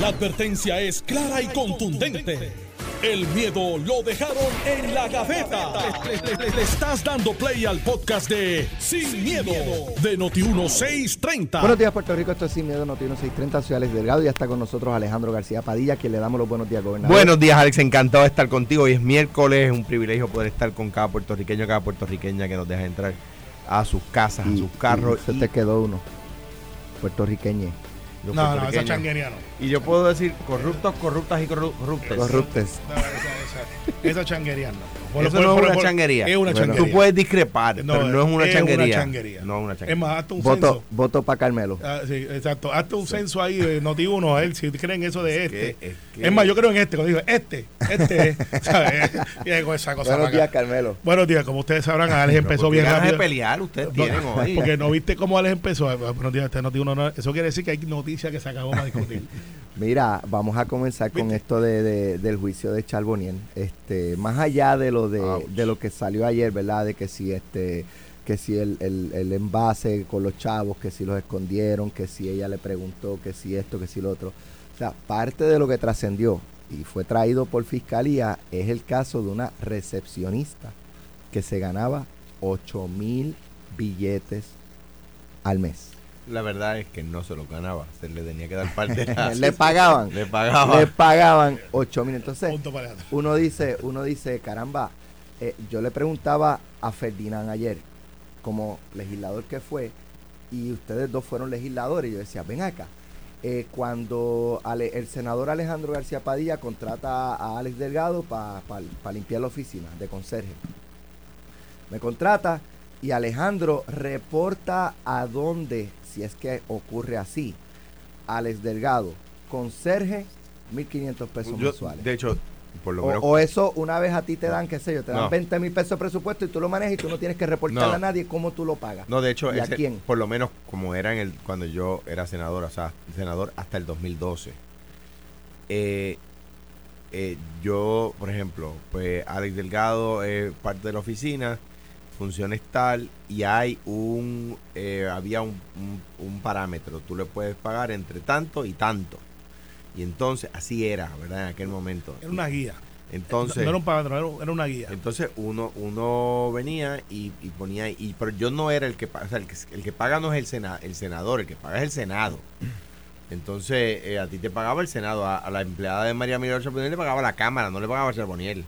La advertencia es clara y contundente. El miedo lo dejaron en la gaveta. Le, le- le- le estás dando play al podcast de Sin, miedo, de Noti1630. Buenos días, Puerto Rico. Esto es Sin Miedo, Noticiero 630. Soy Alex Delgado y ya está con nosotros Alejandro García Padilla, que le damos los buenos días, gobernador. Buenos días, Alex. Encantado de estar contigo. Hoy es miércoles. Es un privilegio poder estar con cada puertorriqueño, cada puertorriqueña que nos deja entrar a sus casas, a sus carros. y se te quedó uno. Puertorriqueñe. Los No, no, esa changuería no. Y yo puedo decir corruptos, corruptas y corru- corruptos. Corruptes. No, esa, esa, esa changuería no. Por- Eso por- no es una por- changuería. Es una Bueno, changuería. Tú puedes discrepar, No, pero no es una es una changuería. No es una Es changuería. más, hazte un Voto, censo. voto para Carmelo. Ah, sí, exacto. Hazte un censo ahí de Noti1, a ver si creen eso de Es este. que- es que- Es más, yo creo en este. Cuando digo este, este, es, ¿sabes? Y hago esa cosa. Buenos días. Carmelo. Buenos días. Como ustedes sabrán, Alex empezó ¿por qué bien ganas de rápido. pelear ustedes No, tienen hoy. Porque no viste cómo Alex empezó. Buenos días, este Noti1 no- Eso quiere decir que hay que se acabó para discutir. Mira, vamos a comenzar con esto de, de- del juicio de Charbonnier. Este, más allá de lo de, Ouch. de lo que salió ayer, ¿verdad? De que si este que si el, el, el envase con los chavos, que si los escondieron, que si ella le preguntó, que si esto, que si lo otro. O sea, parte de lo que trascendió y fue traído por fiscalía es el caso de una recepcionista que se ganaba 8 mil billetes al mes. La verdad es que no se lo ganaba. Se le tenía que dar parte. de- Le pagaban. Le pagaba. Le pagaban 8 mil. Entonces, uno dice, uno dice, caramba, eh, yo le preguntaba a Ferdinand ayer, como legislador que fue, y ustedes dos fueron legisladores, y yo decía, ven acá, eh, cuando Ale- el senador Alejandro García Padilla contrata a Alex Delgado para limpiar la oficina de conserje, me contrata y Alejandro reporta a dónde, si es que ocurre así, Alex Delgado, conserje, 1.500 pesos Yo, mensuales. de hecho, por lo O, menos. o eso una vez a ti te dan, qué sé yo, te dan No. 20 mil pesos de presupuesto y tú lo manejas y tú no tienes que reportarle No. a nadie cómo tú lo pagas. No, de hecho, ¿Y a quién? por lo menos como era en el cuando yo era senador, o sea, senador hasta el 2012. eh, eh, yo, por ejemplo, pues Alex Delgado es parte de la oficina, funciones tal y hay un, eh, había un, un- un parámetro, tú le puedes pagar entre tanto y tanto. Y entonces, así era, ¿verdad? En aquel momento. Era una guía. Entonces, no era un patrón, era, un- era una guía. entonces uno uno venía y, y ponía y pero yo no era el que o sea, el que, el que paga no es el sena, el senador, el que paga es el senado. Entonces eh, a ti te pagaba el senado, a, a la empleada de María Miguel Charboniel le pagaba la cámara, no le pagaba Charboniel.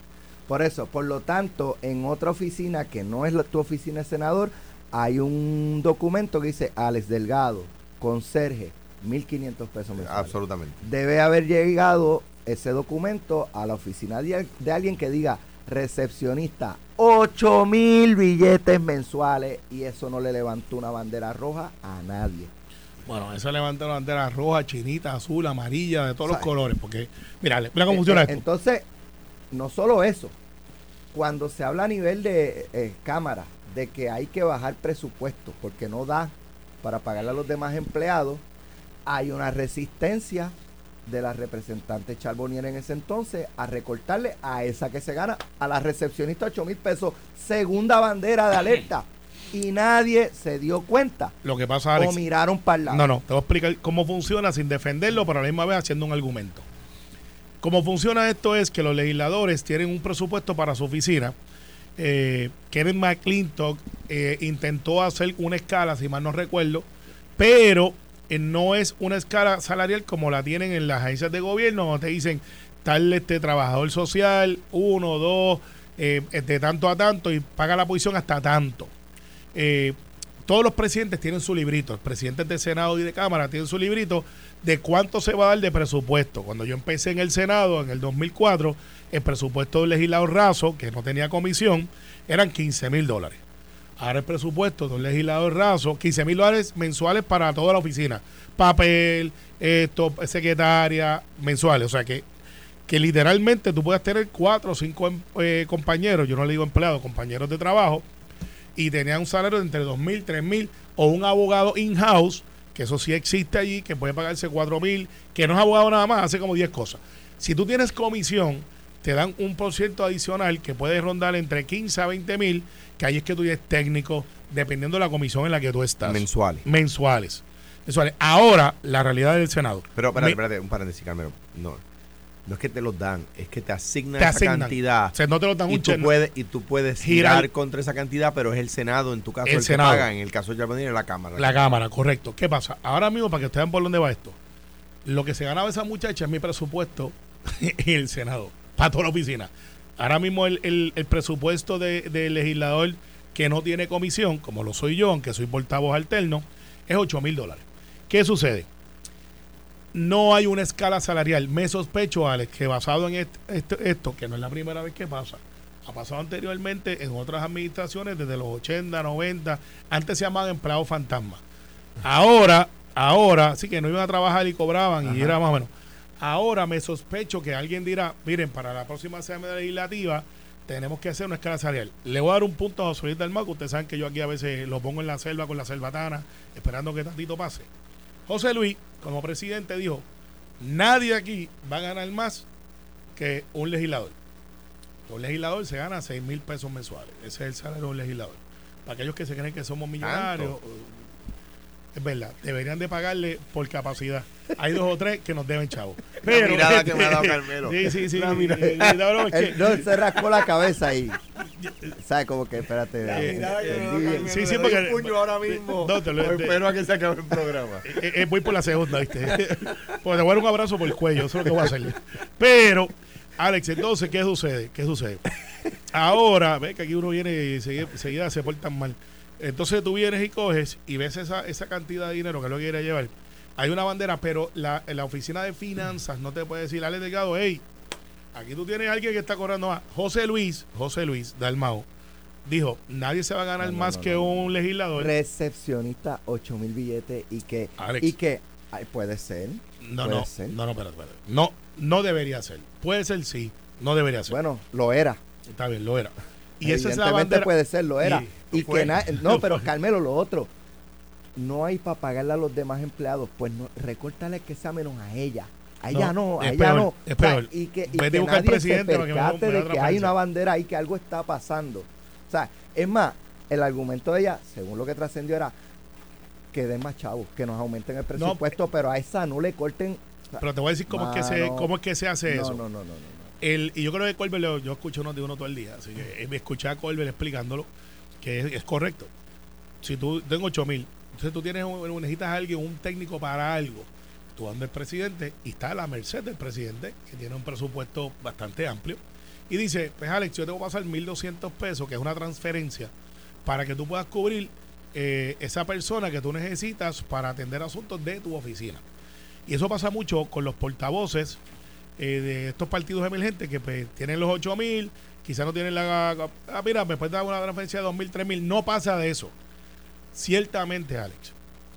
Por eso, por lo tanto, en otra oficina que no es la- tu oficina de senador, hay un documento que dice Alex Delgado, conserje, 1.500 pesos mensuales. Absolutamente. Debe haber llegado ese documento a la oficina de, de alguien que diga recepcionista, 8 mil billetes mensuales y eso no le levantó una bandera roja a nadie. Bueno, eso levanta una bandera roja, chinita, azul, amarilla, de todos los colores. Porque, mira, mira cómo funciona Eh, esto. Entonces, no solo eso, cuando se habla a nivel de eh, Cámara de que hay que bajar presupuesto porque no da para pagarle a los demás empleados, hay una resistencia de la representante Charbonnier en ese entonces a recortarle a esa que se gana, a la recepcionista 8 mil pesos, segunda bandera de alerta. Y nadie se dio cuenta Lo que pasa, o miraron para el lado. No, no, te voy a explicar cómo funciona sin defenderlo, pero a la misma vez haciendo un argumento. Cómo funciona esto es que los legisladores tienen un presupuesto para su oficina. Eh, Kevin McClintock eh, intentó hacer una escala, si mal no recuerdo, pero eh, no es una escala salarial como la tienen en las agencias de gobierno, donde te dicen tal este trabajador social, uno, dos, de tanto a tanto y paga la posición hasta tanto. Todos los presidentes tienen su librito, presidentes de Senado y de Cámara tienen su librito de cuánto se va a dar de presupuesto. Cuando yo empecé en el Senado en el 2004, el presupuesto del legislador raso, que no tenía comisión, eran 15 mil dólares. Ahora el presupuesto de un legislador raso, 15 mil dólares mensuales para toda la oficina. Papel, esto, secretaria, mensuales. O sea que, que literalmente tú puedes tener cuatro o cinco em- eh, compañeros, yo no le digo empleados, compañeros de trabajo, y tenían un salario de entre 2 mil, 3 mil, o un abogado in-house, que eso sí existe allí, que puede pagarse 4 mil, que no es abogado nada más, hace como 10 cosas. Si tú tienes comisión, te dan un por ciento adicional que puede rondar entre 15 a 20 mil, que ahí es que tú eres técnico, dependiendo de la comisión en la que tú estás. Mensuales. Mensuales. mensuales. Ahora, la realidad del Senado. Pero, espérate, espérate, un paréntesis, Carmelo. No, no es que te los dan, es que te asignan Te esa cantidad. O sea, no te lo dan y un tú chen- puedes y tú puedes Girar. girar contra esa cantidad, pero es el Senado, en tu caso, El el, Senado. que paga. En el caso de es la Cámara. La Cámara, correcto. ¿Qué pasa? Ahora mismo, para que ustedes vean por dónde va esto, lo que se ganaba esa muchacha es mi presupuesto en el Senado, para toda la oficina. Ahora mismo el, el- el presupuesto de- del legislador que no tiene comisión, como lo soy yo, aunque soy portavoz alterno, es 8 mil dólares. ¿Qué sucede? No hay una escala salarial. Me sospecho, Alex, que basado en est- esto, esto, que no es la primera vez que pasa, ha pasado anteriormente en otras administraciones desde los 80, 90, antes se llamaban empleados fantasma. Ahora, ahora, sí que no iban a trabajar y cobraban y era más o menos. Ahora me sospecho que alguien dirá, miren, para la próxima asamblea legislativa tenemos que hacer una escala salarial. Le voy a dar un punto a José Luis del Maco. Ustedes saben que yo aquí a veces lo pongo en la selva con la selvatana, esperando que tantito pase. José Luis, como presidente, dijo, nadie aquí va a ganar más que un legislador. Un legislador se gana 6 mil pesos mensuales. Ese es el salario de un legislador. Para aquellos que se creen que somos millonarios, es verdad, deberían de pagarle por capacidad. Hay dos o tres que nos deben chavo. Pero, mirada que me ha dado Carmelo. Sí, sí, sí. La mirada. Y- y- no, se rascó la cabeza ahí. ¿Sabes? Como que, espérate. Eh, eh, sí, sí, porque- un puño ahora mismo. No, te lo- O espero a que se acabe el programa. Eh, eh, voy por la segunda, ¿viste? Pues te voy a dar un abrazo por el cuello, eso es lo que voy a hacer. Pero, Alex, entonces, ¿qué sucede? ¿Qué sucede? Ahora, ve que aquí uno viene y seguida, seguida se portan mal. Entonces tú vienes y coges y ves esa, esa cantidad de dinero que lo quiere llevar. Hay una bandera, pero la, la oficina de finanzas no te puede decir, Alex Delgado, hey, aquí tú tienes a alguien que está cobrando más. José Luis, José Luis Dalmao, dijo, nadie se va a ganar No, no, más no, que un legislador. Recepcionista, 8 mil billetes y que. Alex. Y que. ay, puede ser. No, Puede no, ser. no, no, espérate, espérate. No, no debería ser. Puede ser sí, no debería ser. Bueno, lo era. Está bien, lo era. Y esa es la bandera. puede ser, lo era. Y- Y, que no, pero Carmelo, lo otro. No hay para pagarle a los demás empleados. Pues no, recórtale que sea menos a ella. A ella no, a es ella peor, no. es O sea, peor. y que, y Vete que nadie se presidente dé- percate de que hay una bandera ahí, que algo está pasando. O sea, es más, el argumento de ella, según lo que trascendió, era que den más chavos, que nos aumenten el presupuesto, pero a esa no le corten. o sea, Pero te voy a decir cómo, es, que se, cómo es que se hace no, eso. No, no, no, no, no. El, y yo creo que Colbert, yo escucho uno de uno todo el día, así que eh, me escuché a Colbert explicándolo, que es, es correcto. Si tú tengo 8 mil, entonces tú tienes un- necesitas a alguien, un técnico para algo, andas el presidente y está a la merced del presidente, que tiene un presupuesto bastante amplio, y dice, pues Alex, yo te voy a pasar 1.200 pesos, que es una transferencia, para que tú puedas cubrir eh, esa persona que tú necesitas para atender asuntos de tu oficina. Y eso pasa mucho con los portavoces eh, de estos partidos emergentes que pues, tienen los 8 mil, quizás no tienen la... Ah, mira, me puedes dar una transferencia de 2 mil, 3 mil. No pasa de eso. Ciertamente, Alex,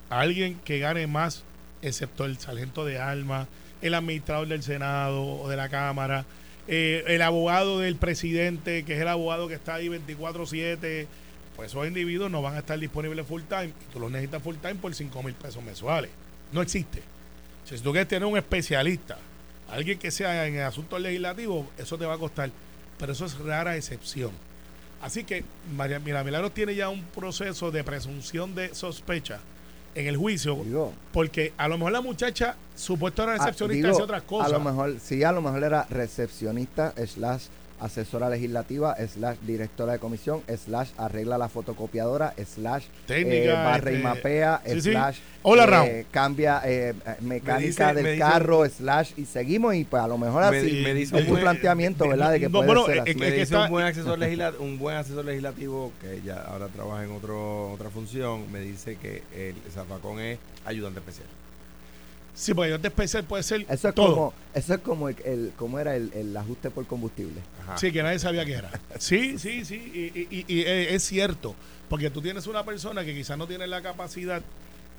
alguien que gane más, excepto el sargento de armas, el administrador del Senado o de la Cámara, eh, el abogado del presidente, que es el abogado que está ahí 24-7, pues esos individuos no van a estar disponibles full time. Y tú los necesitas full time por 5 mil pesos mensuales. No existe. Si tú quieres tener un especialista, alguien que sea en asuntos legislativos, eso te va a costar. Pero eso es rara excepción. Así que María Mira Milagros tiene ya un proceso de presunción de sospecha en el juicio, Digo, porque a lo mejor la muchacha supuesto era Ah, recepcionista hace otras cosas. A lo mejor, sí, a lo mejor era recepcionista, slash asesora legislativa, slash directora de comisión, slash arregla la fotocopiadora, slash Técnica, eh, barre y este, mapea, sí, sí. slash All eh, cambia eh, mecánica dice- me del dice carro, slash y seguimos y pues a lo mejor Me así di- me dice es un planteamiento, ¿verdad? De que no, puede bueno, ser así. me que dice está- un buen asesor legislativo, un buen asesor legislativo que ya ahora trabaja en otro otra función, me dice que el zafacón es ayudante especial. Sí, porque ayudante especial puede ser Eso es todo. como, eso es como el, el- cómo era el, el ajuste por combustible. Ajá. Sí, que nadie sabía qué era. Sí, sí, sí. Y, y- y, eh, es cierto. Porque tú tienes una persona que quizás no tiene la capacidad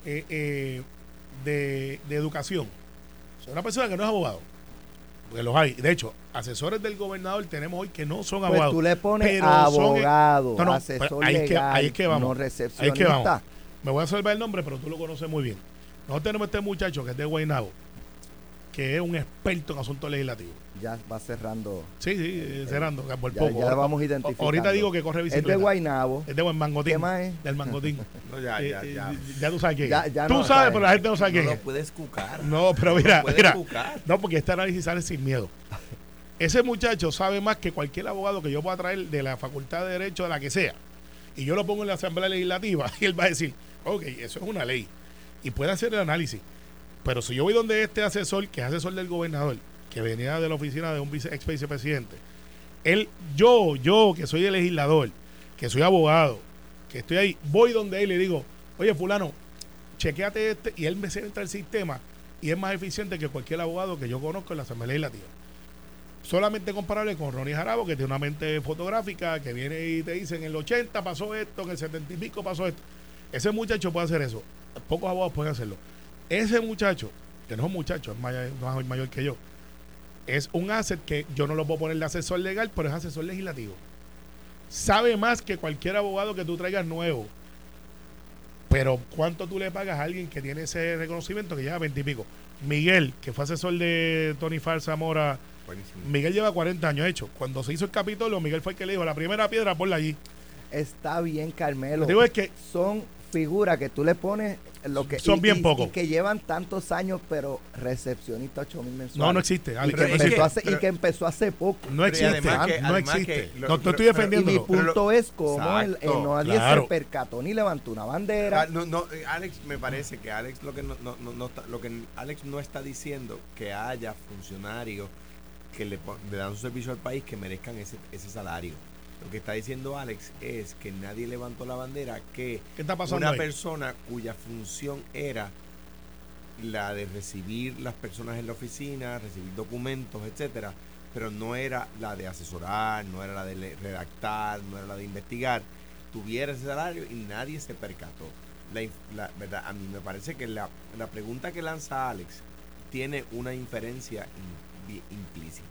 eh, eh, de, de educación. O sea, una persona que no es abogado. Porque los hay. De hecho, asesores del gobernador tenemos hoy que no son Pues abogados. tú le pones pero son- abogado, No, no, asesor pero ahí es que- ahí es que vamos. no Ahí es que vamos. Me voy a salvar el nombre, pero tú lo conoces muy bien. Nosotros tenemos este muchacho que es de Guaynabo, que es un experto en asuntos legislativos. Ya va cerrando. Sí, sí, eh, cerrando, por Ya, poco. ya vamos O- identificando. Ahorita digo que corre Es bicicleta. de Guaynabo. Es de buen mangotín. ¿Qué más es? Del mangotín. No, ya, ya, Eh, ya. eh, ya tú sabes quién. Ya- es. ya tú no sabes, sabes. pero la gente no sabe quién No es. lo puedes cucar. No, pero mira, puedes mira. cucar. No, porque este análisis sale sin miedo. Ese muchacho sabe más que cualquier abogado que yo pueda traer de la Facultad de Derecho, de la que sea. Y yo lo pongo en la Asamblea Legislativa y él va a decir, ok, eso es una ley. Y puede hacer el análisis. Pero si yo voy donde este asesor, que es asesor del gobernador, que venía de la oficina de un ex vicepresidente, él, yo, yo, que soy el legislador, que soy abogado, que estoy ahí, voy donde él y le digo, oye, fulano, chequeate este, y él me entra el sistema y es más eficiente que cualquier abogado que yo conozco en la Asamblea Legislativa. Solamente comparable con Ronnie Jarabo, que tiene una mente fotográfica, que viene y te dice en el 80 pasó esto, en el 70 y pico pasó esto. Ese muchacho puede hacer eso. Pocos abogados pueden hacerlo. Ese muchacho, que no es un muchacho, es mayor, más mayor que yo, es un asset que yo no lo puedo poner de asesor legal, pero es asesor legislativo. Sabe más que cualquier abogado que tú traigas nuevo. Pero ¿cuánto tú le pagas a alguien que tiene ese reconocimiento que lleva 20 y pico? Miguel, que fue asesor de Tony Far Zamora, Buenísimo. Miguel lleva 40 años hecho. Cuando se hizo el Capitolio, Miguel fue el que le dijo, la primera piedra ponla allí. Está bien, Lo Carmelo. que digo es que Son figuras que tú le pones lo que Son y- bien pocos. y que llevan tantos años, pero recepcionista 8 mil mensuales. no, no existe. Y que, empezó que- hace, y pero- que empezó hace poco. no existe. además que- no existe. que lo- no, no pero- estoy Y mi lo- punto es como el, eh, nadie Claro. se percató ni levantó una bandera. Ah, no, no, Alex, me parece que Alex lo que no, no, no, no está, lo que Alex no está diciendo que haya funcionarios que le, le dan su servicio al país que merezcan ese, ese salario. Lo que está diciendo Alex es que nadie levantó la bandera que ¿Qué está pasando una ahí? persona cuya función era la de recibir las personas en la oficina, recibir documentos, etcétera, pero no era la de asesorar, no era la de redactar, no era la de investigar, tuviera ese salario y nadie se percató. La, la- verdad, a mí me parece que la, la pregunta que lanza Alex tiene una inferencia in- implícita.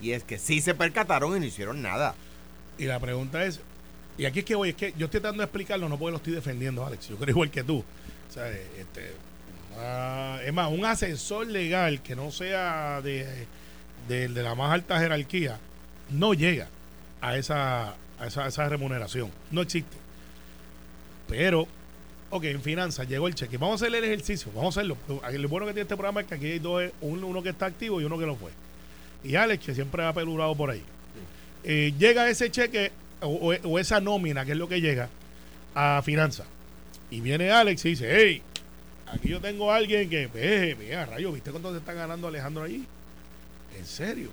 Y es que sí se percataron y no hicieron nada. Y la pregunta es, y aquí es que voy, es que yo estoy tratando de explicarlo, no porque lo estoy defendiendo, Alex. Yo creo igual que tú. O sea, este, ah, es más, un asesor legal que no sea de, de, la más alta jerarquía, no llega a esa, a esa, esa remuneración. No existe. Pero, ok, en finanzas llegó el cheque. Vamos a hacer el ejercicio, vamos a hacerlo. Lo bueno que tiene este programa es que aquí hay dos, uno, uno que está activo y uno que no fue. Y Alex, que siempre ha pelurado por ahí. Eh, llega ese cheque o, esa nómina, que es lo que llega, a finanzas. Y viene Alex y dice, hey, aquí yo tengo a alguien que, ve, mira, rayo, ¿viste cuánto se está ganando Alejandro allí? ¿En serio?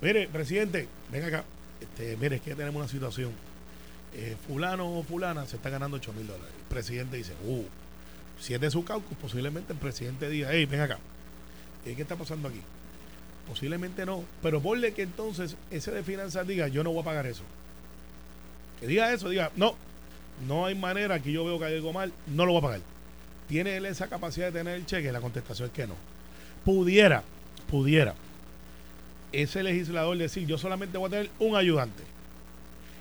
Mire, presidente, ven acá. Este, mire, es que tenemos una situación. Eh, fulano o fulana se está ganando 8 mil dólares. El presidente dice, uh, si es de su caucus, posiblemente el presidente diga, hey, ven acá. Eh, ¿Qué está pasando aquí? Posiblemente no. Pero ponle que entonces ese de finanzas diga, yo no voy a pagar eso. Que diga eso, diga, no, no hay manera, aquí yo veo que hay algo mal, no lo voy a pagar. ¿Tiene él esa capacidad de tener el cheque? La contestación es que no. Pudiera, pudiera ese legislador decir, yo solamente voy a tener un ayudante.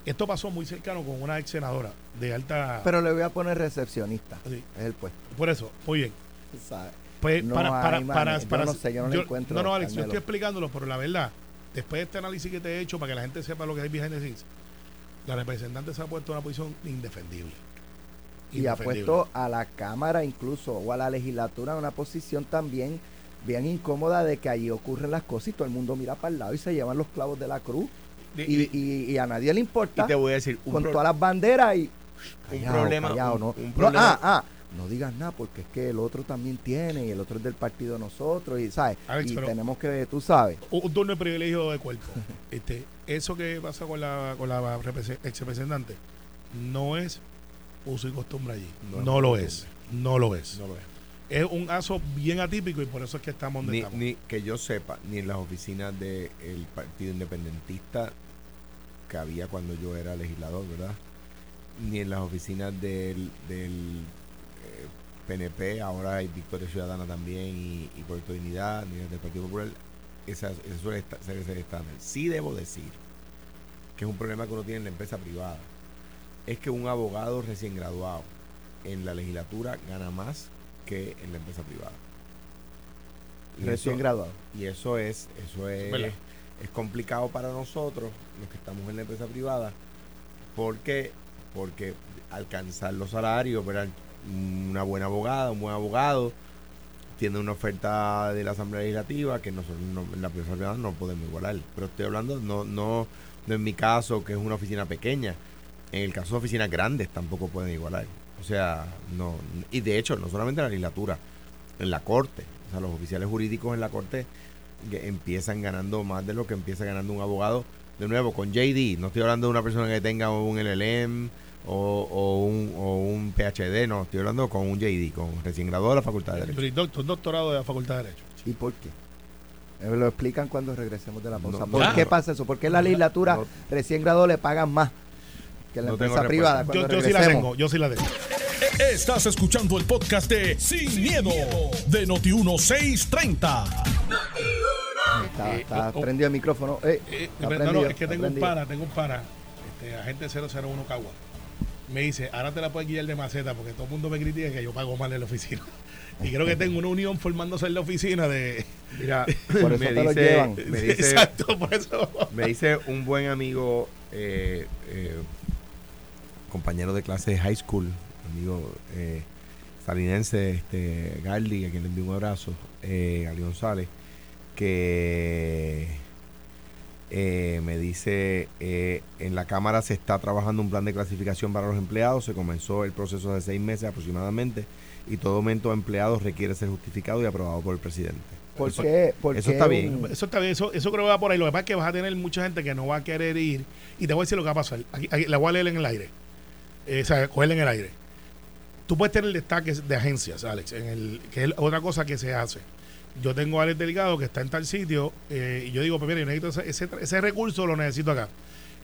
Esto pasó muy cercano con una ex senadora de alta... Pero le voy a poner recepcionista. Sí, Es el puesto. por eso, muy bien. Pues No para, para, hay para. Yo no sé, yo no le encuentro, No, no, Alex, yo estoy explicándolo, pero la verdad, después de este análisis que te he hecho para que la gente sepa lo que hay behind the scenes, la representante se ha puesto en una posición indefendible. Y ha puesto a la Cámara incluso o a la legislatura en una posición también bien incómoda de que allí ocurren las cosas y todo el mundo mira para el lado y se llevan los clavos de la cruz. Y, Y, y- y- y a nadie le y importa te voy a decir, un con todas las banderas y un Callao, problema, un- no, un no, problema- ah, ah, no digas nada porque es que el otro también tiene y el otro es del partido de nosotros y sabes Alex, y tenemos que tú sabes un, turno de privilegio de cuerpo. este, eso que pasa con la, con la ex representante no es uso y costumbre allí. No lo costumbre. es. No lo es. No lo es. Es un caso bien atípico y por eso es que estamos donde Ni, estamos. ni que yo sepa, ni en las oficinas del Partido Independentista que había cuando yo era legislador, ¿verdad? Ni en las oficinas del, del PNP, ahora hay Victoria Ciudadana también y, y Puerto Dignidad, ni del Partido Popular, esa, esa suele ser ese estándar. Sí debo decir que es un problema que uno tiene en la empresa privada, es que un abogado recién graduado en la legislatura gana más que en la empresa privada. Y Recién eso- graduado. Y eso es, eso es, ¿Verdad? es complicado para nosotros, los que estamos en la empresa privada, porque, porque alcanzar los salarios, ¿verdad? Una buena abogada, un buen abogado, tiene una oferta de la Asamblea Legislativa que nosotros no- en la privada no podemos igualar. Pero estoy hablando, no, no, no en mi caso, que es una oficina pequeña. En el caso de oficinas grandes tampoco pueden igualar. O sea, no. Y de hecho, no solamente en la legislatura, en la corte. O sea, los oficiales jurídicos en la corte empiezan ganando más de lo que empieza ganando un abogado. De nuevo, con JD, no estoy hablando de una persona que tenga un LLM o, o un, o un PhD, no, estoy hablando con un JD, con recién graduado de la Facultad de Derecho. Un doctorado de la Facultad de Derecho. ¿Y por qué? Eh, Lo explican cuando regresemos de la pausa. No, ¿Por qué pasa eso? ¿Por qué la legislatura No. recién graduado le pagan más que la No empresa privada? Yo, yo sí la regresemos? tengo, yo sí la tengo. Estás escuchando el podcast de Sin, miedo, de Noti1630. Está, Eh, está oh, oh. prendido el micrófono. Eh, Eh, está no, es que tengo un pana, tengo un pana, este, agente 001 Cagua. Me dice, ahora te la puedes guiar de maceta porque todo el mundo me critica que yo pago mal en la oficina. Y creo que tengo una unión formándose en la oficina de... Mira, Por eso me te dice, me dice, Exacto, por eso. me dice un buen amigo, eh, eh, compañero de clase de high school, amigo eh, salinense, este, Garly, a quien le envío un abrazo, eh, Gali González, que eh, me dice, eh, en la Cámara se está trabajando un plan de clasificación para los empleados, se comenzó el proceso de seis meses aproximadamente y todo aumento de empleados requiere ser justificado y aprobado por el presidente. ¿Por Eso- qué? por eso qué está bien. un- Eso está bien, eso, eso creo que va por ahí. Lo que pasa es que vas a tener mucha gente que no va a querer ir. Y te voy a decir lo que va a pasar. Aquí, aquí, la voy a leer en el aire. Eh, o sea, cogerla en el aire. Tú puedes tener destaques de agencias, Alex, en el, que es otra cosa que se hace. Yo tengo a Alex Delgado que está en tal sitio eh, y yo digo, pues mira, yo necesito ese, ese, ese recurso, lo necesito acá.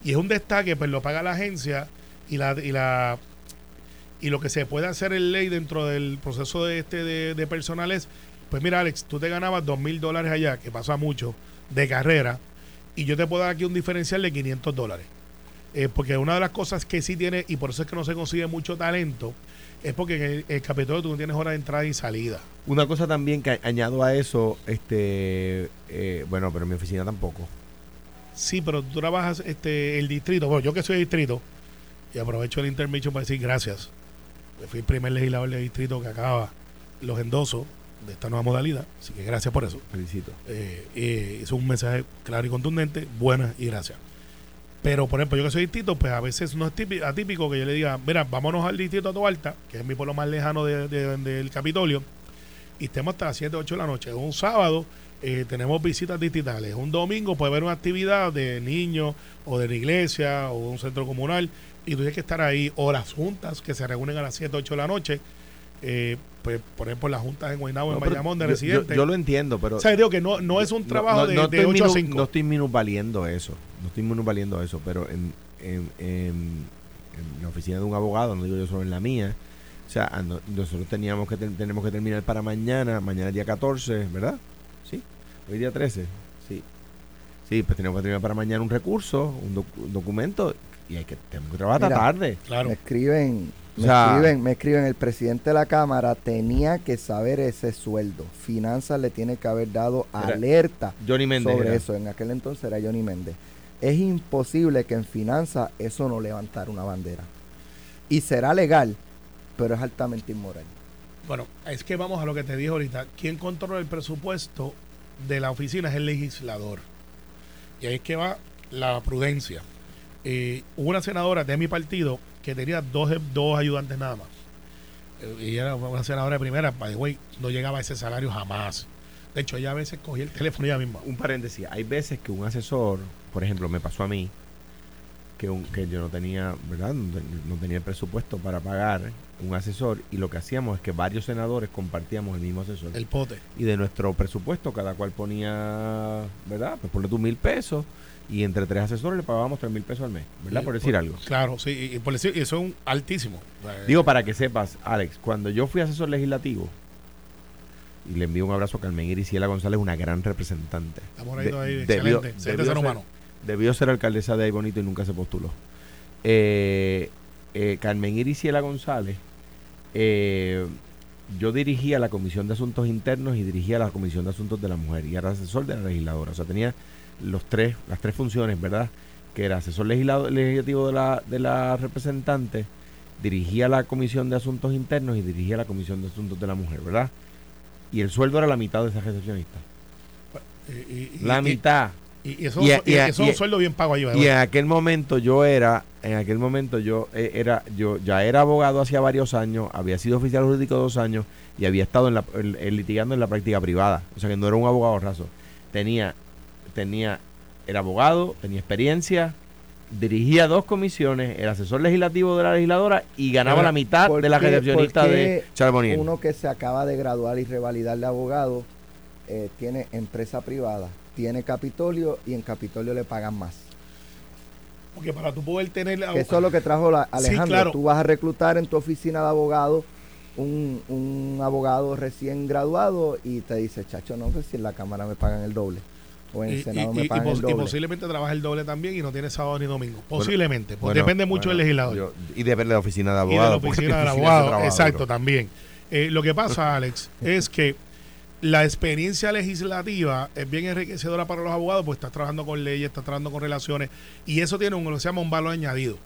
Y es un destaque, pues lo paga la agencia y la, y la y lo que se puede hacer en ley dentro del proceso de este de, de personal es, pues mira Alex, tú te ganabas dos mil dólares allá, que pasa mucho, de carrera, y yo te puedo dar aquí un diferencial de 500 dólares. Eh, porque una de las cosas que sí tiene, y por eso es que no se consigue mucho talento, es porque en el, el Capitolio tú no tienes hora de entrada y salida. Una cosa también que añado a eso, este, eh, bueno, pero en mi oficina tampoco. Sí, pero tú trabajas este, el distrito. Bueno, yo que soy de distrito, y aprovecho el intermission para decir gracias. Fui el primer legislador de distrito que acaba los endosos de esta nueva modalidad. Así que gracias por eso. Felicito. Eh, eh, es un mensaje claro y contundente. Buenas y gracias. Pero, por ejemplo, yo que soy distrito, pues a veces no es típico, atípico que yo le diga, mira, vámonos al distrito de Alta, que es mi pueblo más lejano de- de- del Capitolio, y estemos hasta las 7, 8 de la noche. Un sábado eh, tenemos visitas distritales. Un domingo puede haber una actividad de niños o de la iglesia o de un centro comunal y tú tienes que estar ahí. O las juntas que se reúnen a las 7, 8 de la noche. Eh, pues, por ejemplo, las juntas en Guaynabo, en No, pero Bayamón, de yo- residentes. yo lo entiendo, pero o sea, digo que no, no es un trabajo no- de, no de estoy 8 a minu- 5. No estoy minusvaliendo eso. No estoy minusvaliendo eso, pero en, en, en- en la oficina de un abogado, no digo yo solo en la mía, o sea, a no- nosotros teníamos que ten- tenemos que terminar para mañana, mañana es día 14, ¿verdad? Sí. Hoy día 13. Sí. Sí, pues tenemos que terminar para mañana un recurso, un, doc- un documento y hay que tenemos que trabajar hasta tarde. Claro. Me escriben, me O sea- escriben, me escriben, el presidente de la Cámara tenía que saber ese sueldo. Finanzas le tiene que haber dado Era alerta Johnny Méndez. sobre era. eso. En aquel entonces era Johnny Méndez. Es imposible que en finanzas eso no levantara una bandera. Y será legal, pero es altamente inmoral. Bueno, es que vamos a lo que te dije ahorita. ¿Quién controla el presupuesto de la oficina es el legislador? Y ahí es que va la prudencia. Eh, hubo una senadora de mi partido que tenía dos, dos ayudantes nada más. Eh, y era una senadora de primera, by the way, no llegaba a ese salario jamás. De hecho, ella a veces cogía el teléfono ella misma. un paréntesis, hay veces que un asesor, por ejemplo, me pasó a mí, que, un- que yo no tenía, ¿verdad? No, no tenía el presupuesto para pagar un asesor y lo que hacíamos es que varios senadores compartíamos el mismo asesor. El pote. y de nuestro presupuesto cada cual ponía, ¿verdad? Pues ponle tú mil pesos y entre tres asesores le pagábamos tres mil pesos al mes, ¿verdad? Por decir por- algo. Claro, sí. Y, por decir, eso es un altísimo. Eh, Digo para que sepas, Alex, cuando yo fui asesor legislativo, y le envío un abrazo a Carmen Iriciela González, una gran representante. Estamos ahí, de- ahí, debió- excelente. excelente debió ser ser- humano. Debió ser alcaldesa de ahí bonito y nunca se postuló. Eh, eh, Carmen Iriciela González, eh, yo dirigía la Comisión de Asuntos Internos y dirigía la Comisión de Asuntos de la Mujer y era asesor de la legisladora. O sea, tenía los tres, las tres funciones, ¿verdad? Que era asesor legislativo de la, de la representante, dirigía la Comisión de Asuntos Internos y dirigía la Comisión de Asuntos de la Mujer, ¿verdad? Y el sueldo era la mitad de esa recepcionista. la mitad. Y, eso, es un sueldo bien pago ahí. Y en aquel momento yo era, en aquel momento yo eh, era, yo ya era abogado hacía varios años, había sido oficial jurídico dos años y había estado en la, litigando en la práctica privada. O sea que no era un abogado raso. Tenía, tenía, era abogado, tenía experiencia, dirigía dos comisiones, era asesor legislativo de la legisladora y ganaba la mitad de la recepcionista de Charbonier. Uno que se acaba de graduar y revalidar de abogado eh, tiene empresa privada tiene Capitolio y en Capitolio le pagan más. Porque para tú poder tener... Eso es lo que trajo Alejandro. Tú vas a reclutar en tu oficina de abogado un, abogado recién graduado y te dice, chacho, no, pues si en la Cámara me pagan el doble. O en el Senado me pagan el doble. Y posiblemente trabaja el doble también y no tiene sábado ni domingo. Posiblemente. Pues depende mucho del legislador. y depende de la oficina de abogado. Y de la oficina del abogado, exacto, también. Eh, lo que pasa, Alex, es que la experiencia legislativa es bien enriquecedora para los abogados, pues estás trabajando con leyes, estás trabajando con relaciones, y eso tiene un, lo que se llama un valor añadido.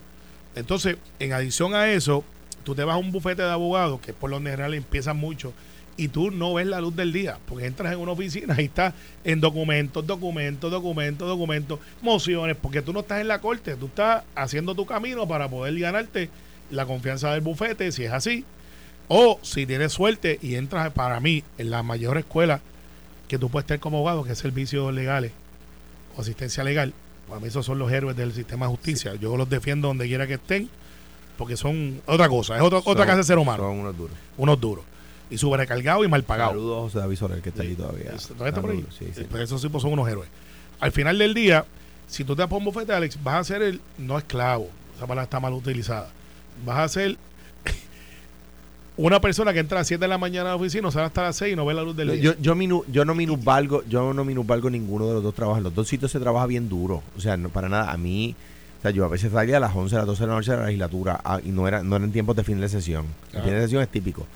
Entonces, en adición a eso, tú te vas a un bufete de abogados, que por lo general empiezan mucho, y tú no ves la luz del día, porque entras en una oficina y estás en documentos, documentos, documentos, documentos, mociones, porque tú no estás en la corte, tú estás haciendo tu camino para poder ganarte la confianza del bufete, si es así, o si tienes suerte y entras para mí en la mayor escuela que tú puedes tener como abogado, que es servicios legales o asistencia legal. Para mí esos son los héroes del sistema de justicia. Yo los defiendo donde quiera que estén, porque son otra cosa, es otra, otra casa de ser humano. Son unos duros. Unos duros. Y sobrecargados y mal pagados. Saludos a José David que está ahí todavía. Pues esos tipos son unos héroes. Al final del día, si tú te das por un bufete, Alex, vas a ser el, no esclavo, esa palabra está mal utilizada, vas a ser una persona que entra a las 7 de la mañana a la oficina, sale hasta las 6 y no ve la luz del día. Yo, yo, yo no minusvalgo, yo no minusvalgo ninguno de los dos trabajos. los dos sitios se trabaja bien duro. O sea, no para nada. A mí, o sea, yo a veces salía a las 11, a las 12 de la noche de la legislatura ah, y no era no eran tiempos de fin de sesión. El fin de sesión es típico.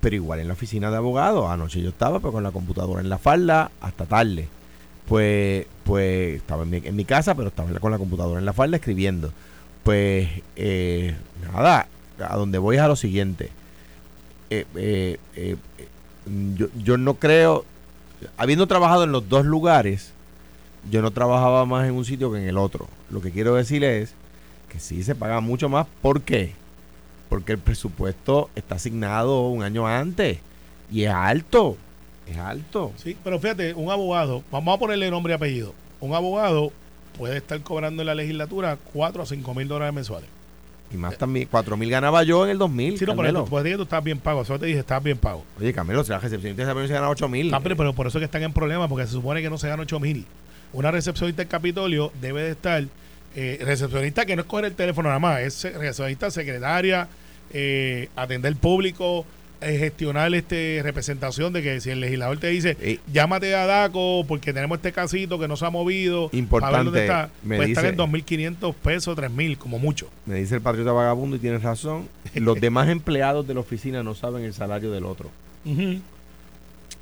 Pero igual en la oficina de abogados, anoche yo estaba pues, con la computadora en la falda hasta tarde. Pues, pues estaba en mi, casa, pero estaba con la computadora en la falda escribiendo. Pues, eh, nada, a donde voy es a lo siguiente eh, eh, eh, yo, yo no creo, habiendo trabajado en los dos lugares, yo no trabajaba más en un sitio que en el otro. Lo que quiero decir es que sí se paga mucho más. ¿Por qué? El presupuesto está asignado un año antes y es alto. Es alto. Sí, pero fíjate, un abogado, vamos a ponerle nombre y apellido. Un abogado puede estar cobrando en la legislatura 4 a 5 mil dólares mensuales. Y más también, 4 mil ganaba yo en el 2000. Sí, no, pero pues tú estás bien pago. Solo te dije, estás bien pago. Oye, Camilo, si la recepcionista se gana 8 mil. Ah, pero, por eso es que están en problemas, porque se supone que no se gana 8 mil. Una recepcionista del Capitolio debe de estar, eh, recepcionista que no es coger el teléfono nada más, es recepcionista secretaria, eh, atender público, eh, gestionar este representación de que si el legislador te dice llámate a DACO porque tenemos este casito que no se ha movido importante dónde está puede estar en 2.500 pesos 3.000 como mucho. Me dice el patriota vagabundo y tienes razón los demás empleados de la oficina no saben el salario del otro.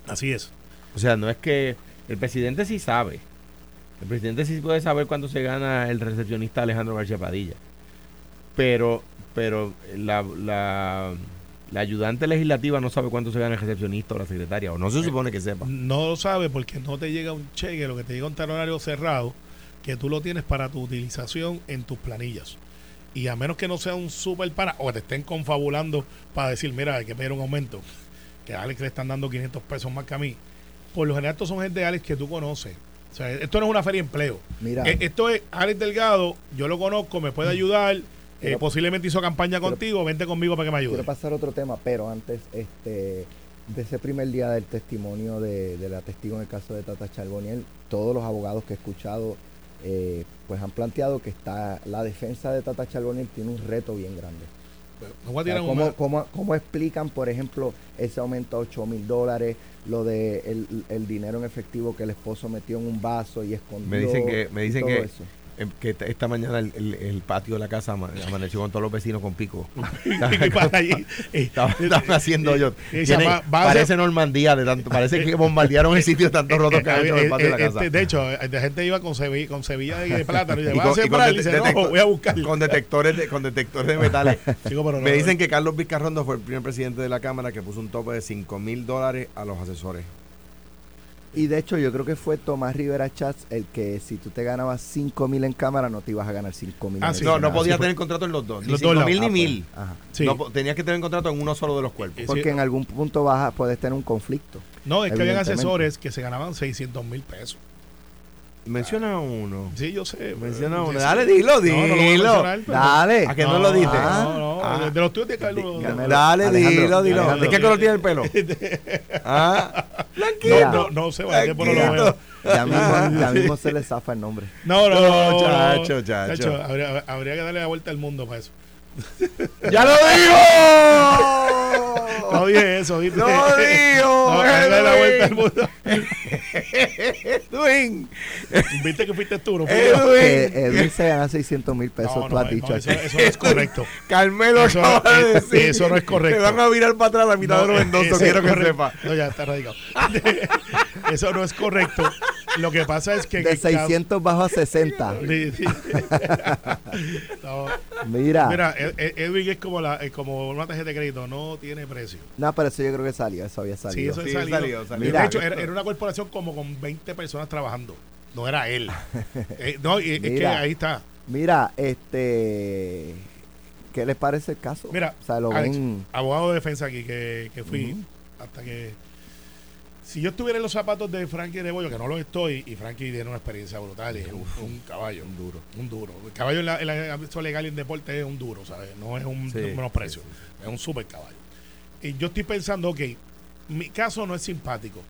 Así es. O sea no es que el presidente sí sabe el presidente sí puede saber cuánto se gana el recepcionista Alejandro García Padilla pero pero la, la la ayudante legislativa no sabe cuánto se gana el recepcionista o la secretaria, o no se supone que sepa. No lo sabe porque no te llega un cheque, lo que te llega un talonario cerrado, que tú lo tienes para tu utilización en tus planillas. Y a menos que no sea un super para, o te estén confabulando para decir, mira, hay que pedir un aumento, que a Alex le están dando 500 pesos más que a mí. Por lo general, estos son gente de Alex que tú conoces. O sea, esto no es una feria de empleo. Mira. Eh, esto es Alex Delgado, yo lo conozco, me puede ayudar eh, posiblemente hizo campaña contigo, vente conmigo para que me ayude. Quiero pasar otro tema, pero antes, este, de ese primer día del testimonio de, la testigo en el caso de Tata Charboniel, todos los abogados que he escuchado eh, pues han planteado que está la defensa de Tata Charboniel tiene un reto bien grande. ¿Cómo, explican, por ejemplo, ese aumento a 8 mil dólares, lo de el, dinero en efectivo que el esposo metió en un vaso y escondió? Me dicen que, me dicen que, em, que esta- mañana el, el- el patio de la casa ama- amaneció con todos los vecinos con pico. Eh, Estaban, estaban haciendo hoyos. y dice, Tienen- va- va a parece Normandía de tanto, parece que bombardearon el sitio de tantos rotos que han hecho en el Eh, patio de eh, la casa. este, de hecho, eh, la gente iba con sevilla, con sevilla de, plátano y dice, Y ¿va con- a y con? Y dice, no, voy a buscar. con detectores de, con detectores de metales. Digo, pero no, Me dicen que Carlos Vizcarrondo fue el primer presidente de la Cámara que puso un tope de 5 mil dólares a los asesores. Y de hecho, yo creo que fue Tomás Rivera Chats el que si tú te ganabas 5 mil en cámara, no te ibas a ganar 5 mil Ah, en sí. no, no Senado. podía sí, tener contrato en los dos. Ni los 5 dos mil Ah, ni pues, mil. ajá. Sí. No, tenías que tener contrato en uno solo de los cuerpos. Sí. Porque en algún punto vas a, puedes tener un conflicto. No, es que habían asesores que se ganaban 600 mil pesos. Menciona uno. Sí, yo sé. Menciona uno. sí. Dale, dilo, No, no lo voy a dilo. pero- Dale. ¿A que no, lo dices? No, no, Ah. de, de los tuyos de Carlos. Dale, Alejandro, dilo, dilo. Alejandro. ¿De qué color tiene el pelo? ah, No, no, no se va, tiempo no lo veo. ya mismo, ya mismo se le zafa el nombre. No, no, no. No, chacho, chacho. habría, habría que darle la vuelta al mundo para eso. ¡Ya lo digo! No dije eso, ¿viste? ¡Lo digo! No, darle la vuelta al mundo. Edwin. ¿Viste que fuiste tú? No. Edwin. Que Edwin se gana 600 mil pesos, No, tú no, has dicho no, eso, eso no es correcto. Carmelo Eso- acaba de eh, decir. eso no es correcto. Me van a virar para atrás la mitad de los endosos, eso quiero que correcto. sepa. No, ya está radicado. Eso no es correcto. Lo que pasa es que. De el caso- 600 bajo a 60. Sí, sí. No, Mira. Mira, Ed- Ed- Edwin es como, la, como una tarjeta de crédito, no tiene precio. No, pero eso yo creo que salió, eso había Sí, salido. eso Sí, salido. salió, salió. Mira. de hecho, era, era una corporación como con 20 personas trabajando. No era él. Eh, no, y es que ahí está. Mira, este. ¿Qué les parece el caso? Mira, o sea, lo Alex, ven. abogado de defensa aquí que, que fui hasta que si yo estuviera en los zapatos de Frankie de Bollo, que no lo estoy, y Frankie tiene una experiencia brutal, es un, un caballo, un duro, un duro. El caballo en la, en la ámbito legal y en deporte es un duro, ¿sabes? No es un, Sí, menosprecio, sí, es un super caballo. Y yo estoy pensando, ok, mi caso no es simpático.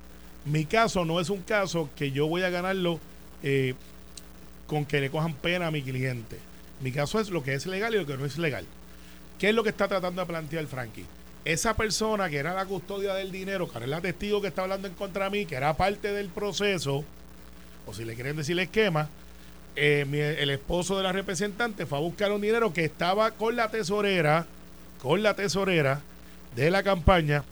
Mi caso no es un caso que yo voy a ganarlo eh, con que le cojan pena a mi cliente. Mi caso es lo que es legal y lo que no es legal. ¿Qué es lo que está tratando de plantear Frankie? Esa persona que era la custodia del dinero, que ahora la testigo que está hablando en contra de mí, que era parte del proceso, o si le quieren decir el esquema, eh, el esposo de la representante fue a buscar un dinero que estaba con la tesorera, con la tesorera de la campaña,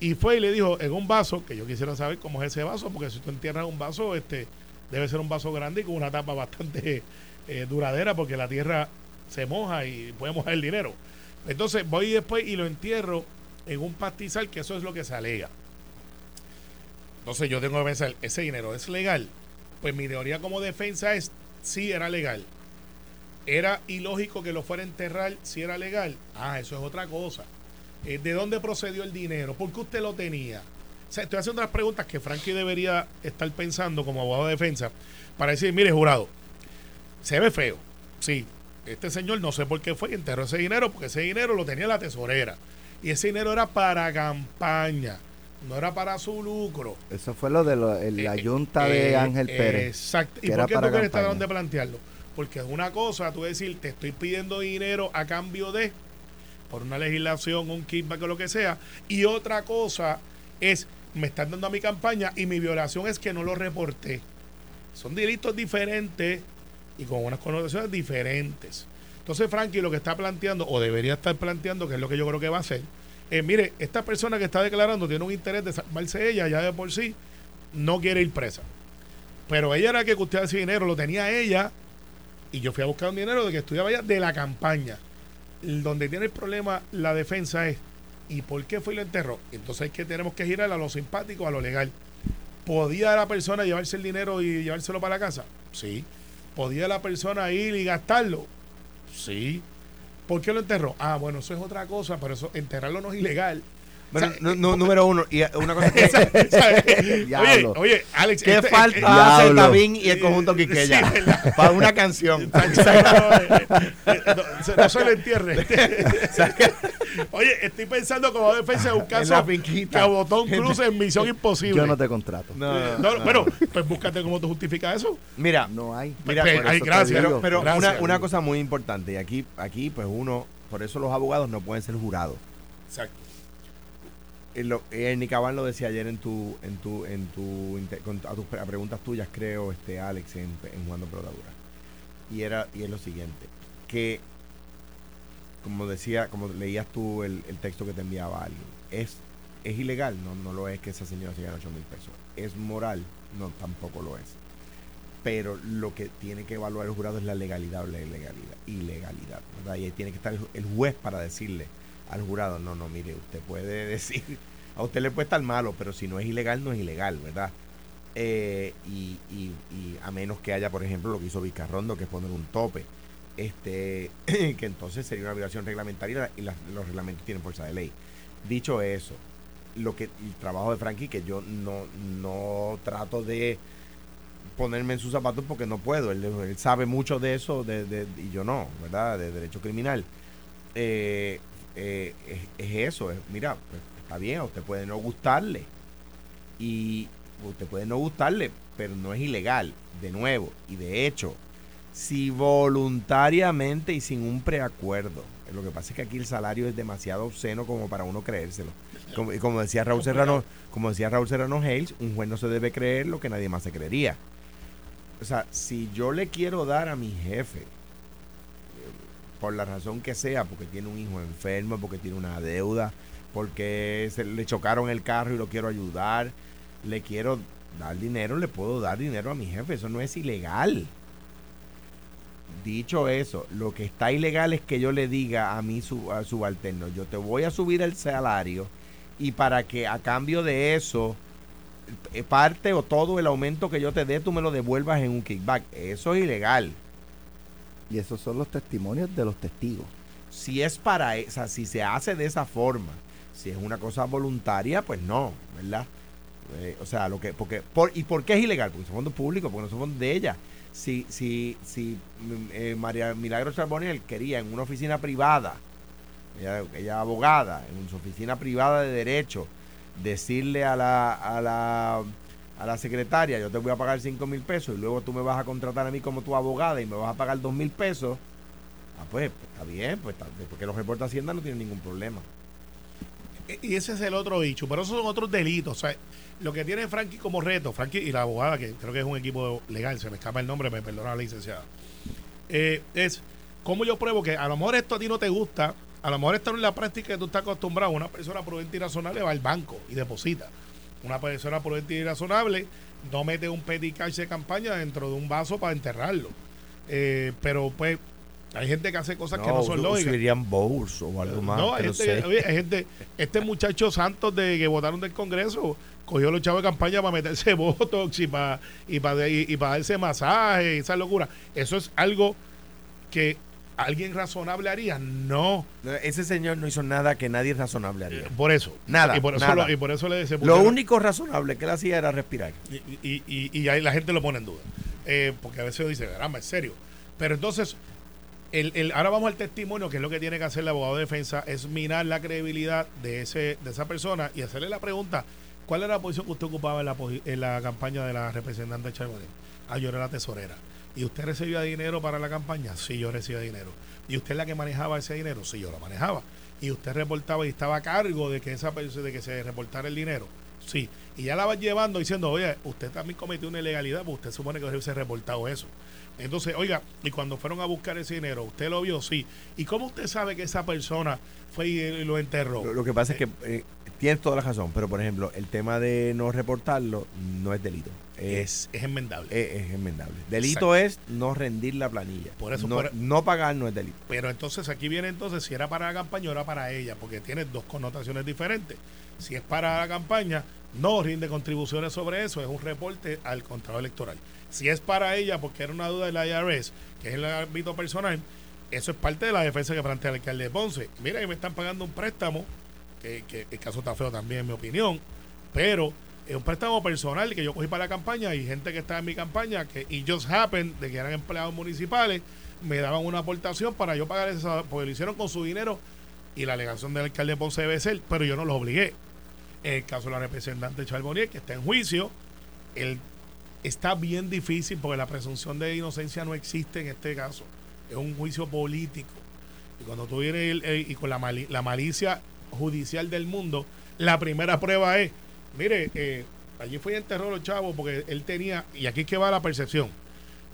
y fue y le dijo en un vaso, que yo quisiera saber cómo es ese vaso, porque si tú entierras un vaso, este debe ser un vaso grande y con una tapa bastante eh, duradera, porque la tierra se moja y puede mojar el dinero. Entonces voy después y lo entierro en un pastizal, que eso es lo que se alega. Entonces yo tengo que pensar, ¿ese dinero es legal? Pues mi teoría como defensa es, sí era legal. ¿Era ilógico que lo fuera a enterrar si era legal? Ah, eso es otra cosa. Eh, ¿De dónde procedió el dinero? ¿Por qué usted lo tenía? O sea, estoy haciendo las preguntas que Frankie debería estar pensando como abogado de defensa para decir, mire, jurado, se ve feo. Sí, este señor no sé por qué fue y enterró ese dinero porque ese dinero lo tenía la tesorera. Y ese dinero era para campaña, no era para su lucro. Eso fue lo de lo- el- la Eh, yunta de eh, Ángel Pérez. Exacto. ¿Y por era qué para tú crees de plantearlo? Porque es una cosa, tú decir, te estoy pidiendo dinero a cambio de, por una legislación, un kickback o lo que sea. Y otra cosa es, me están dando a mi campaña y mi violación es que no lo reporté. Son delitos diferentes y con unas connotaciones diferentes. Entonces, Frankie lo que está planteando, o debería estar planteando, que es lo que yo creo que va a hacer, es, mire, esta persona que está declarando tiene un interés de salvarse ella ya de por sí, no quiere ir presa. Pero ella era que costeaba ese dinero, lo tenía ella, y yo fui a buscar un dinero de que estudiaba ella de la campaña. Donde tiene el problema la defensa es, ¿y por qué fue y lo enterró? Entonces es que tenemos que girar a lo simpático, a lo legal. ¿Podía la persona llevarse el dinero y llevárselo para la casa? Sí. ¿Podía la persona ir y gastarlo? Sí. ¿Por qué lo enterró? Ah, bueno, eso es otra cosa, pero eso enterrarlo no es ilegal. Bueno, O sea, nu- nu- número uno, y una cosa que, ¿Sabes? oye, oye, Alex, ¿qué este- falta eh, hace Diablo. Tabín y el conjunto Quiqueya? Para una canción. No, eh, eh, no, se- no lo entierre. Oye, estoy pensando como defensa de un caso un cruce en Misión Imposible. Yo no te contrato. No, No, No, no. Bueno, pues búscate cómo tú justificas eso. Mira, hay. Mira, Pues, te gracias. pero, pero Gracias. una, una cosa muy importante, y aquí, aquí pues uno, por eso los abogados no pueden ser jurados. Exacto. Eh, lo- eh, lo decía ayer en tu, en tu, en tu, a tus a preguntas tuyas, creo, este Alex, en, en Jugando Pelotadura. y era y es lo siguiente, que como decía, como leías tú el, texto que te enviaba alguien, es, es ilegal, no, no lo es que esa señora se gane 8 mil pesos. Es moral, no, tampoco lo es. Pero lo que tiene que evaluar el jurado es la legalidad o la ilegalidad. ilegalidad ¿verdad? Y ahí tiene que estar el, juez para decirle al jurado, no, no, mire, usted puede decir, a usted le puede estar malo, pero si no es ilegal, no es ilegal, ¿verdad? Eh, y, y, a menos que haya, por ejemplo, lo que hizo Vicarrondo, que es poner un tope este que entonces sería una violación reglamentaria y los reglamentos tienen fuerza de ley. Dicho eso, lo que el trabajo de Frankie, que yo no, no trato de ponerme en sus zapatos porque no puedo, él, sabe mucho de eso de, y yo no, ¿verdad? De derecho criminal. Eh, eh, es, eso, es, mira, pues, está bien, a usted puede no gustarle y usted puede no gustarle, pero no es ilegal, de nuevo, y de hecho, si voluntariamente y sin un preacuerdo. Lo que pasa es que aquí el salario es demasiado obsceno como para uno creérselo. Como, como decía Raúl Serrano, como decía Raúl Serrano Hales, un juez no se debe creer lo que nadie más se creería. O sea, si yo le quiero dar a mi jefe, por la razón que sea, porque tiene un hijo enfermo, porque tiene una deuda, porque se le chocaron el carro y lo quiero ayudar, le quiero dar dinero, le puedo dar dinero a mi jefe. Eso no es ilegal. Dicho eso, lo que está ilegal es que yo le diga a mi subalterno, yo te voy a subir el salario y para que a cambio de eso, eh, parte o todo el aumento que yo te dé, tú me lo devuelvas en un kickback. Eso es ilegal. Y esos son los testimonios de los testigos. Si es para esa, si se hace de esa forma, si es una cosa voluntaria, pues no, ¿verdad? Eh, o sea, lo que, porque, por, ¿y por qué es ilegal? Porque son fondos públicos, porque no son fondos de ella si, si, si eh, María Milagro Charbonnier quería en una oficina privada, ella, ella abogada, en su oficina privada de derecho, decirle a la, a la, a la secretaria, yo te voy a pagar 5 mil pesos y luego tú me vas a contratar a mí como tu abogada y me vas a pagar 2 mil pesos, ah, pues, pues, está bien, pues porque los reportes de Hacienda no tienen ningún problema. Y ese es el otro dicho, pero esos son otros delitos. O sea, lo que tiene Frankie como reto, Frankie y la abogada, que creo que es un equipo legal, se me escapa el nombre, me perdona la licenciada, eh, es cómo yo pruebo que a lo mejor esto a ti no te gusta, a lo mejor esto no es la práctica que tú estás acostumbrado. Una persona prudente y razonable va al banco y deposita. Una persona prudente y razonable no mete un cash de campaña dentro de un vaso para enterrarlo. Eh, pero pues hay gente que hace cosas que no son lógicas. bowls o algo más. No, hay gente, este muchacho Santos de que votaron del Congreso cogió los chavos de campaña para meterse botox y para, y para, y, para darse masaje y esa locura. Eso es algo que alguien razonable haría. No. Ese señor no hizo nada que nadie razonable haría. Por eso. Nada. Y por eso, Lo, y por eso le Lo único razonable que él hacía era respirar. Y, y, y, ahí la gente lo pone en duda. Eh, porque a veces dice, caramba, en serio. Pero entonces, el, el, ahora vamos al testimonio, que es lo que tiene que hacer el abogado de defensa, es mirar la credibilidad de, ese, de esa persona y hacerle la pregunta, ¿cuál era la posición que usted ocupaba en la, campaña de la representante Charbonnier? Ah, yo era la tesorera. ¿Y usted recibía dinero para la campaña? Sí, yo recibía dinero. ¿Y usted la que manejaba ese dinero? Sí, yo lo manejaba. ¿Y usted reportaba y estaba a cargo de que esa de que se reportara el dinero? Sí. Y ya la va llevando diciendo, oye, usted también cometió una ilegalidad, porque usted supone que debe ser reportado eso. Entonces, oiga, y cuando fueron a buscar ese dinero, ¿usted lo vio? Sí. ¿Y cómo usted sabe que esa persona fue y lo enterró? Lo, que pasa es que eh, tienes toda la razón, pero por ejemplo, el tema de no reportarlo no es delito. Es, es enmendable. Es, enmendable. Delito es no rendir la planilla. Por eso no, no, pagar no es delito. Pero entonces aquí viene entonces si era para la campaña o era para ella, porque tiene dos connotaciones diferentes. Si es para la campaña, no rinde contribuciones sobre eso, es un reporte al contrato electoral. Si es para ella, porque era una duda de la IRS, que es el ámbito personal, eso es parte de la defensa que plantea el alcalde de Ponce. Mira, me están pagando un préstamo, que, el caso está feo también, en mi opinión, pero es un préstamo personal que yo cogí para la campaña y gente que estaba en mi campaña, que y just happened, de que eran empleados municipales, me daban una aportación para yo pagar esa, porque lo hicieron con su dinero y la alegación del alcalde de Ponce debe ser, pero yo no los obligué. En el caso de la representante Charbonnier, que está en juicio, el está bien difícil porque la presunción de inocencia no existe en este caso. Es un juicio político. Y cuando tú vienes y con la, malicia judicial del mundo, la primera prueba es, mire, eh, allí fue y enterró a los chavos porque él tenía, y aquí es que va la percepción,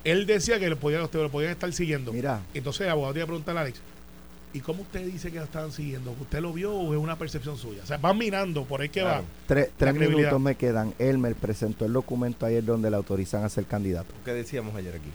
él decía que lo podían, ustedes lo podían estar siguiendo. Mira. Entonces, el abogado te iba a preguntar a Alex, ¿y cómo usted dice que lo estaban siguiendo? ¿Usted lo vio o es una percepción suya? O sea, van mirando, por ahí que Claro. va. Tres, tres minutos me quedan. Elmer presentó el documento ayer donde le autorizan a ser candidato. ¿Qué decíamos ayer aquí?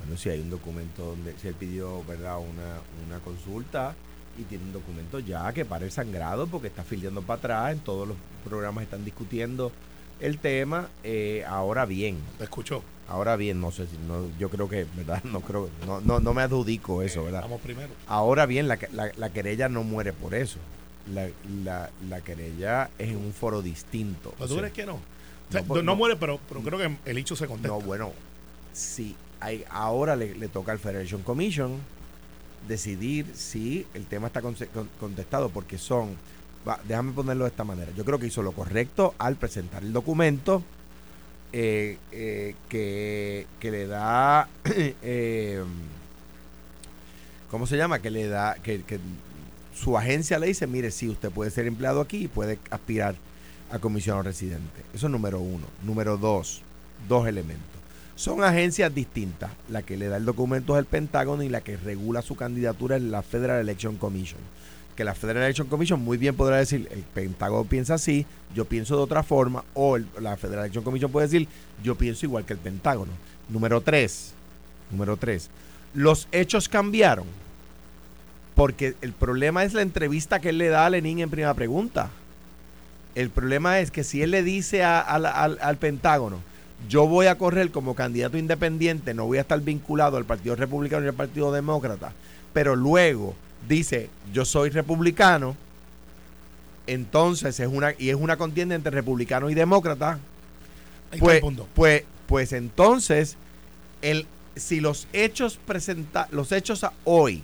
Bueno, si hay un documento donde, si él pidió, ¿verdad?, una, una consulta y tiene un documento ya que para el sangrado porque está filiando para atrás, en todos los programas están discutiendo el tema. eh, ahora bien, Lo escuchó. ahora bien, no sé si, no, yo creo que, ¿verdad? No creo, no, no, no me adjudico eso, ¿verdad? Vamos primero. Ahora bien, la, la, la querella no muere por eso. La, la, la querella es en un foro distinto. ¿Pero tú sea, crees que no? O sea, No, no, no. muere, pero, pero creo que el hecho se contesta. No, bueno, sí, hay, ahora le, le toca al Federation Commission decidir si el tema está con- contestado, porque son, va, déjame ponerlo de esta manera, yo creo que hizo lo correcto al presentar el documento eh, eh, que, que le da, eh, ¿cómo se llama? Que le da, que, que su agencia le dice, mire, sí, usted puede ser empleado aquí y puede aspirar a comisionado residente. Eso es número uno. Número dos, dos elementos. Son agencias distintas. La que le da el documento es el Pentágono y la que regula su candidatura es la Federal Election Commission. Que la Federal Election Commission muy bien podrá decir, el Pentágono piensa así, yo pienso de otra forma, o la Federal Election Commission puede decir, yo pienso igual que el Pentágono. Número tres, número tres, los hechos cambiaron. Porque el problema es la entrevista que él le da a Lenin en primera pregunta. El problema es que si él le dice al Pentágono, yo voy a correr como candidato independiente, no voy a estar vinculado al Partido Republicano y al Partido Demócrata, pero luego dice, yo soy republicano, entonces es una, y es una contienda entre republicano y demócrata, Ahí está pues, pues, pues entonces, el, si los hechos presenta, los hechos a hoy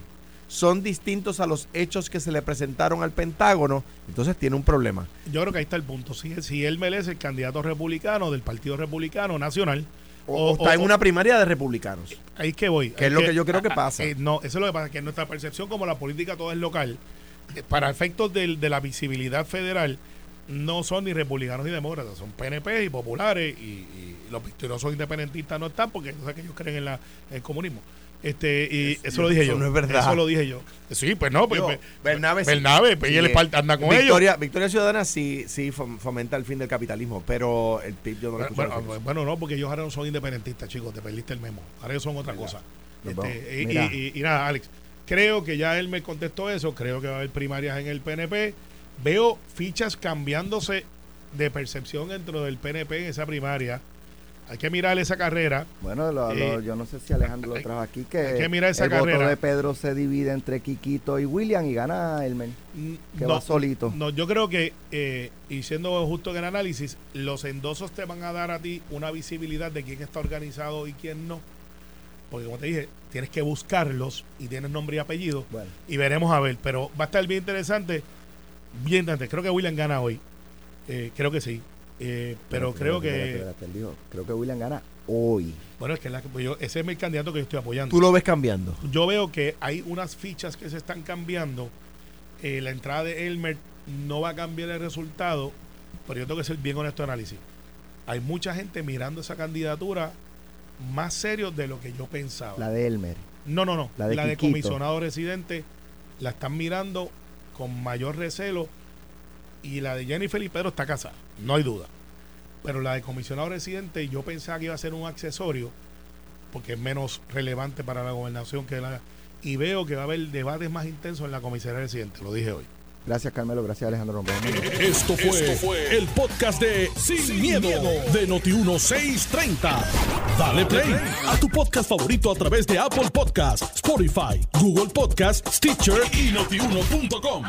son distintos a los hechos que se le presentaron al Pentágono, entonces tiene un problema. Yo creo que ahí está el punto. Si, si él merece el candidato republicano del Partido Republicano Nacional, O, está o- en una primaria de republicanos. ahí es que voy. Que es lo que yo creo que pasa. eh, no, eso es lo que pasa, que nuestra percepción como la política todo es local, eh, para efectos de la visibilidad federal, no son ni republicanos ni demócratas, son PNP y populares y, y los victoriosos independentistas no están porque o sea, que ellos creen en, la, en el comunismo. Este, y Es- eso lo dije eso yo. no es verdad. Eso lo dije yo. Sí, pues no, Digo, pues, Bernabe sí. Bernabe, pues, Sí, y él anda con ellos. Victoria, Victoria Ciudadana sí, sí fom- fomenta el fin del capitalismo, pero el PIB yo no lo Bueno, bueno, no, porque ellos ahora no son independentistas, chicos, te perdiste el memo. Ahora ellos son otra Mira, cosa. Este, y- y nada, Alex, creo que ya él me contestó eso, creo que va a haber primarias en el PNP. Veo fichas cambiándose de percepción dentro del PNP en esa primaria. Hay que mirar esa carrera. Bueno, lo- lo- Eh, yo no sé si Alejandro lo trajo aquí, que, hay que mirar esa el carrera. voto de Pedro se divide entre Quiquito y William y gana Elmer, que no, va solito. no, yo creo que, eh, y siendo justo en el análisis, los endosos te van a dar a ti una visibilidad de quién está organizado y quién no. Porque como te dije, tienes que buscarlos y tienes nombre y apellido. Bueno, y veremos a ver. Pero va a estar bien interesante. Bien interesante. Creo que William gana hoy. Eh, creo que sí. Eh, pero creo espérate, que. espérate, espérate, creo que William gana hoy. Bueno, es que la- pues yo- ese es mi candidato que yo estoy apoyando. Tú lo ves cambiando. Yo veo que hay unas fichas que se están cambiando. Eh, la entrada de Elmer no va a cambiar el resultado. Pero yo tengo que ser bien honesto en análisis. Hay mucha gente mirando esa candidatura más serio de lo que yo pensaba. La de Elmer. No, no, no. La La de de, comisionado residente la están mirando con mayor recelo. Y la de Jennifer y Pedro está casada, no hay duda. Pero la de comisionado residente yo pensaba que iba a ser un accesorio, porque es menos relevante para la gobernación que la... Y veo que va a haber debates más intensos en la comisaría residente, lo dije hoy. Gracias Carmelo, gracias Alejandro. Mañana. Esto fue, el podcast de Sin, miedo, de Noti1630. Dale play a tu podcast favorito a través de Apple Podcasts, Spotify, Google Podcasts, Stitcher y notiuno.com.